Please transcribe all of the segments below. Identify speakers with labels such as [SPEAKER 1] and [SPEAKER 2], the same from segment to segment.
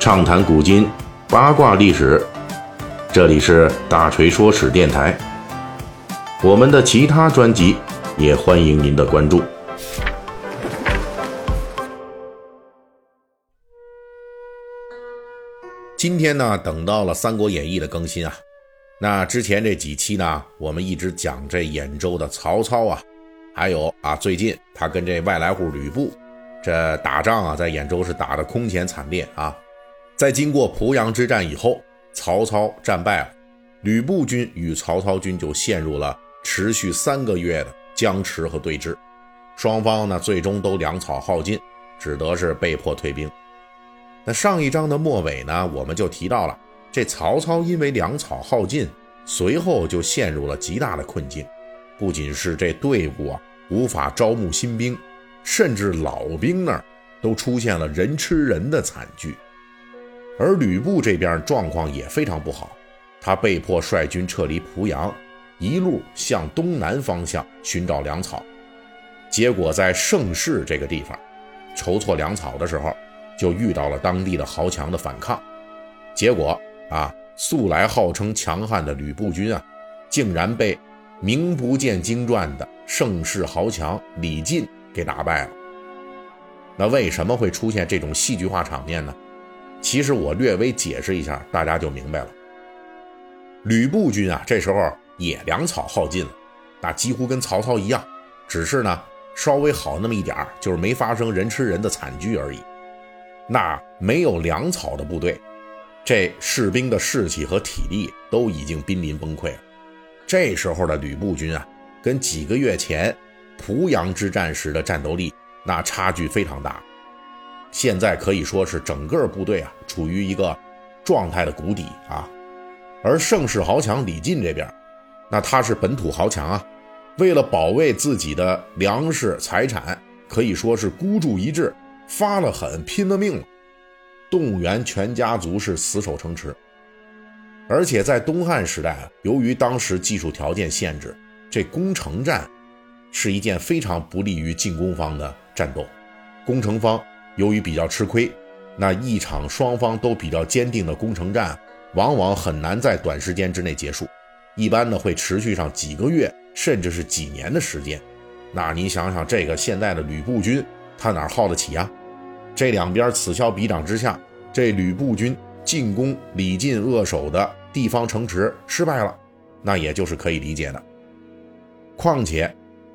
[SPEAKER 1] 畅谈古今，八卦历史。这里是大锤说史电台。我们的其他专辑也欢迎您的关注。今天呢，等到了《三国演义》的更新啊。那之前这几期呢，我们一直讲这兖州的曹操啊，还有啊，最近他跟这外来户吕布这打仗啊，在兖州是打得空前惨烈啊。在经过濮阳之战以后，曹操战败了，吕布军与曹操军就陷入了持续三个月的僵持和对峙，双方呢最终都粮草耗尽，只得是被迫退兵。那上一章的末尾呢，我们就提到了这曹操因为粮草耗尽，随后就陷入了极大的困境，不仅是这队伍啊无法招募新兵，甚至老兵那儿都出现了人吃人的惨剧。而吕布这边状况也非常不好，他被迫率军撤离濮阳，一路向东南方向寻找粮草。结果在盛世这个地方筹措粮草的时候，就遇到了当地的豪强的反抗。结果啊，素来号称强悍的吕布军啊，竟然被名不见经传的盛世豪强李进给打败了。那为什么会出现这种戏剧化场面呢？其实我略微解释一下，大家就明白了。吕布军啊，这时候也粮草耗尽了，那几乎跟曹操一样，只是呢稍微好那么一点就是没发生人吃人的惨剧而已。那没有粮草的部队，这士兵的士气和体力都已经濒临崩溃了。这时候的吕布军啊，跟几个月前濮阳之战时的战斗力那差距非常大。现在可以说是整个部队啊处于一个状态的谷底啊，而盛世豪强李靖这边，那他是本土豪强啊，为了保卫自己的粮食财产，可以说是孤注一掷，发了狠，拼了命了，动员全家族是死守城池。而且在东汉时代啊，由于当时技术条件限制，这攻城战是一件非常不利于进攻方的战斗，攻城方。由于比较吃亏，那一场双方都比较坚定的攻城战，往往很难在短时间之内结束，一般呢会持续上几个月，甚至是几年的时间。那你想想，这个现在的吕布军，他哪耗得起呀？这两边此消彼长之下，这吕布军进攻李靖扼守的地方城池失败了，那也就是可以理解的。况且，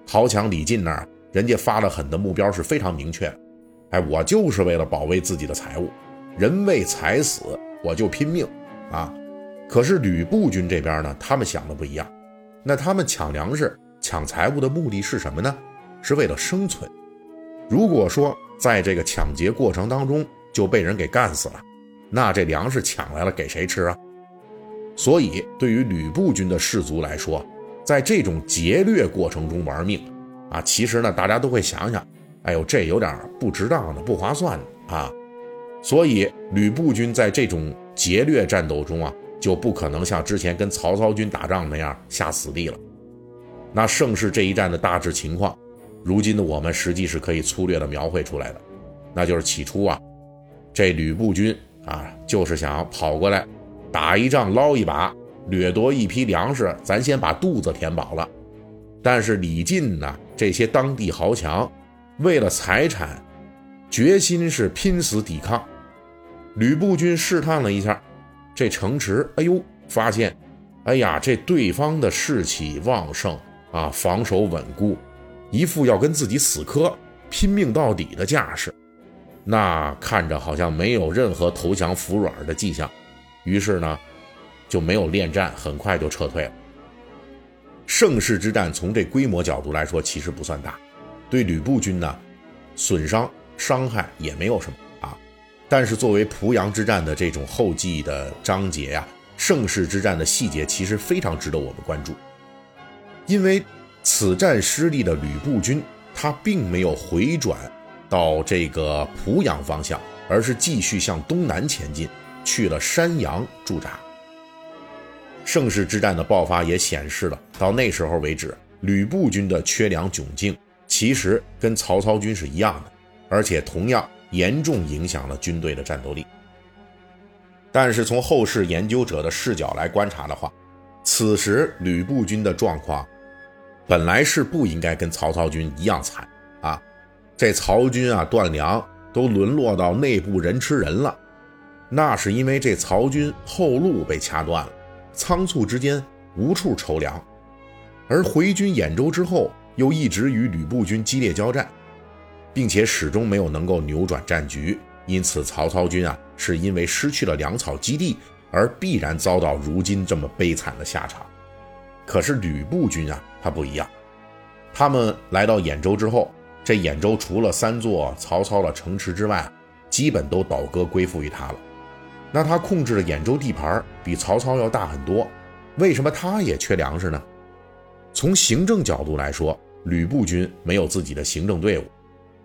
[SPEAKER 1] 豪强李靖那儿，人家发了狠的目标是非常明确的。哎，我就是为了保卫自己的财物，人为财死，我就拼命啊！可是吕布军这边呢，他们想的不一样。那他们抢粮食、抢财物的目的是什么呢？是为了生存。如果说在这个抢劫过程当中就被人给干死了，那这粮食抢来了给谁吃啊？所以，对于吕布军的士卒来说，在这种劫掠过程中玩命啊，其实呢，大家都会想想。哎呦，这有点不值当的，不划算啊！所以吕布军在这种劫掠战斗中啊，就不可能像之前跟曹操军打仗那样下死地了。那盛世这一战的大致情况，如今的我们实际是可以粗略的描绘出来的。那就是起初啊，这吕布军啊，就是想跑过来打一仗捞一把，掠夺一批粮食，咱先把肚子填饱了。但是李靖呢，这些当地豪强。为了财产，决心是拼死抵抗。吕布军试探了一下这城池，哎呦，发现，哎呀，这对方的士气旺盛啊，防守稳固，一副要跟自己死磕、拼命到底的架势，那看着好像没有任何投降服软的迹象。于是呢，就没有恋战，很快就撤退了。盛世之战从这规模角度来说，其实不算大。对吕布军呢，损伤伤害也没有什么啊，但是作为濮阳之战的这种后继的章节呀，盛世之战的细节其实非常值得我们关注，因为此战失利的吕布军，他并没有回转到这个濮阳方向，而是继续向东南前进，去了山阳驻扎。盛世之战的爆发也显示了，到那时候为止，吕布军的缺粮窘境。其实跟曹操军是一样的，而且同样严重影响了军队的战斗力。但是从后世研究者的视角来观察的话，此时吕布军的状况本来是不应该跟曹操军一样惨啊，这曹军啊断粮都沦落到内部人吃人了，那是因为这曹军后路被掐断了，仓促之间无处筹粮，而回军兖州之后又一直与吕布军激烈交战，并且始终没有能够扭转战局，因此曹操军啊是因为失去了粮草基地。而必然遭到如今这么悲惨的下场。可是吕布军啊，他不一样。他们来到兖州之后，这兖州除了三座曹操的城池之外，基本都倒戈归附于他了。那他控制的兖州地盘比曹操要大很多，为什么他也缺粮食呢？从行政角度来说，吕布军没有自己的行政队伍，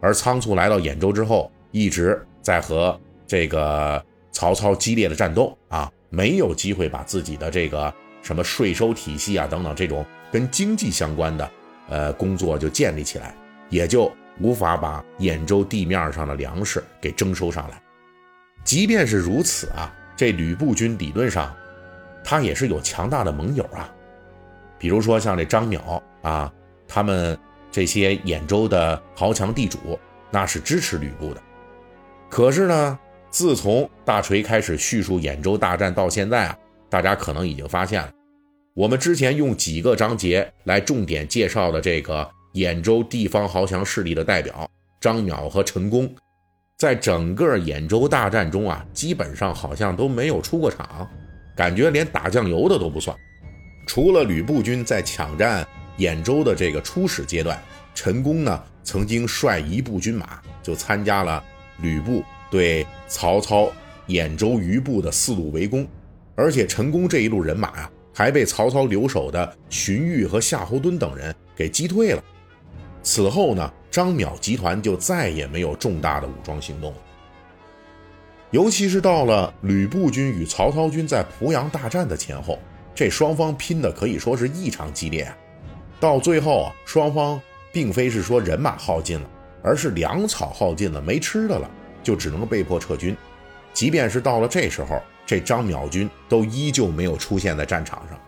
[SPEAKER 1] 而仓促来到兖州之后，一直在和这个曹操激烈的战斗啊。没有机会把自己的这个什么税收体系啊等等这种跟经济相关的呃工作就建立起来，也就无法把兖州地面上的粮食给征收上来。即便是如此啊，这吕布军理论上他也是有强大的盟友啊，比如说像这张邈啊，他们这些兖州的豪强地主那是支持吕布的。可是呢？自从大锤开始叙述兖州大战到现在啊，大家可能已经发现了，我们之前用几个章节来重点介绍的这个兖州地方豪强势力的代表张邈和陈宫，在整个兖州大战中啊，基本上好像都没有出过场，感觉连打酱油的都不算。除了吕布军在抢占兖州的这个初始阶段，陈宫呢曾经率一部军马就参加了吕布。对曹操兖州余部的四路围攻，而且陈宫这一路人马啊，还被曹操留守的荀彧和夏侯惇等人给击退了。此后呢，张邈集团就再也没有重大的武装行动。尤其是到了吕布军与曹操军在濮阳大战的前后，这双方拼的可以说是异常激烈啊。到最后啊，双方并非是说人马耗尽了，而是粮草耗尽了，没吃的了。就只能被迫撤军，即便是到了这时候，这张邈军都依旧没有出现在战场上。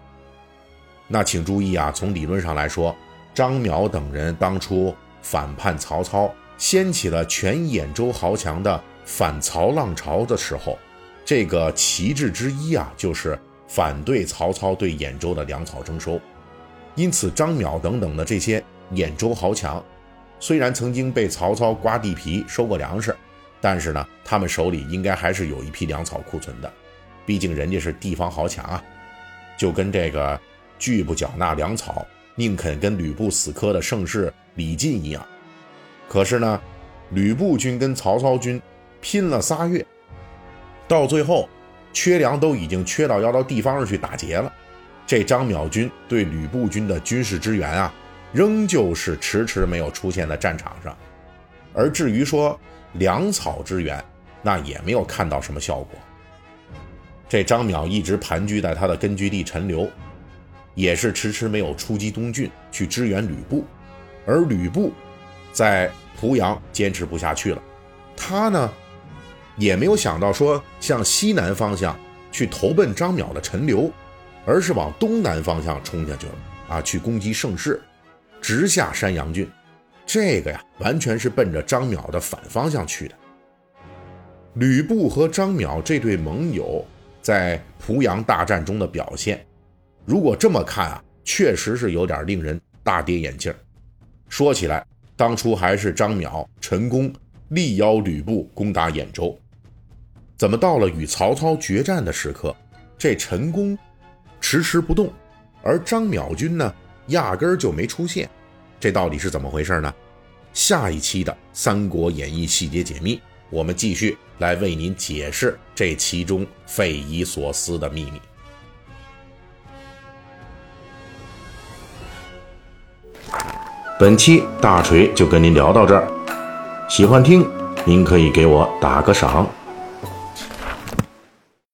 [SPEAKER 1] 那请注意啊，从理论上来说，张邈等人当初反叛曹操，掀起了全兖州豪强的反曹浪潮的时候，这个旗帜之一啊，就是反对曹操对兖州的粮草征收。因此，张邈等等的这些兖州豪强，虽然曾经被曹操刮地皮收过粮食。但是呢，他们手里应该还是有一批粮草库存的，毕竟人家是地方豪强啊，就跟这个拒不缴纳粮草，宁肯跟吕布死磕的盛世李靖一样。可是呢，吕布军跟曹操军拼了仨月，到最后缺粮都已经缺到要到地方上去打劫了，这张邈军对吕布军的军事支援啊，仍旧是迟迟没有出现在战场上。而至于说，粮草支援，那也没有看到什么效果。这张邈一直盘踞在他的根据地陈留，也是迟迟没有出击东郡去支援吕布。而吕布在濮阳坚持不下去了，他呢也没有想到说向西南方向去投奔张邈的陈留，而是往东南方向冲下去了啊，去攻击盛世，直下山阳郡。这个呀，完全是奔着张邈的反方向去的。吕布和张邈这对盟友在濮阳大战中的表现，如果这么看啊，确实是有点令人大跌眼镜。说起来，当初还是张邈、陈宫力邀吕布攻打兖州，怎么到了与曹操决战的时刻，这陈宫迟迟不动，而张淼军呢，压根儿就没出现？这到底是怎么回事呢？下一期的《三国演义》细节解密，我们继续来为您解释这其中匪夷所思的秘密。本期大锤就跟您聊到这儿，喜欢听您可以给我打个赏。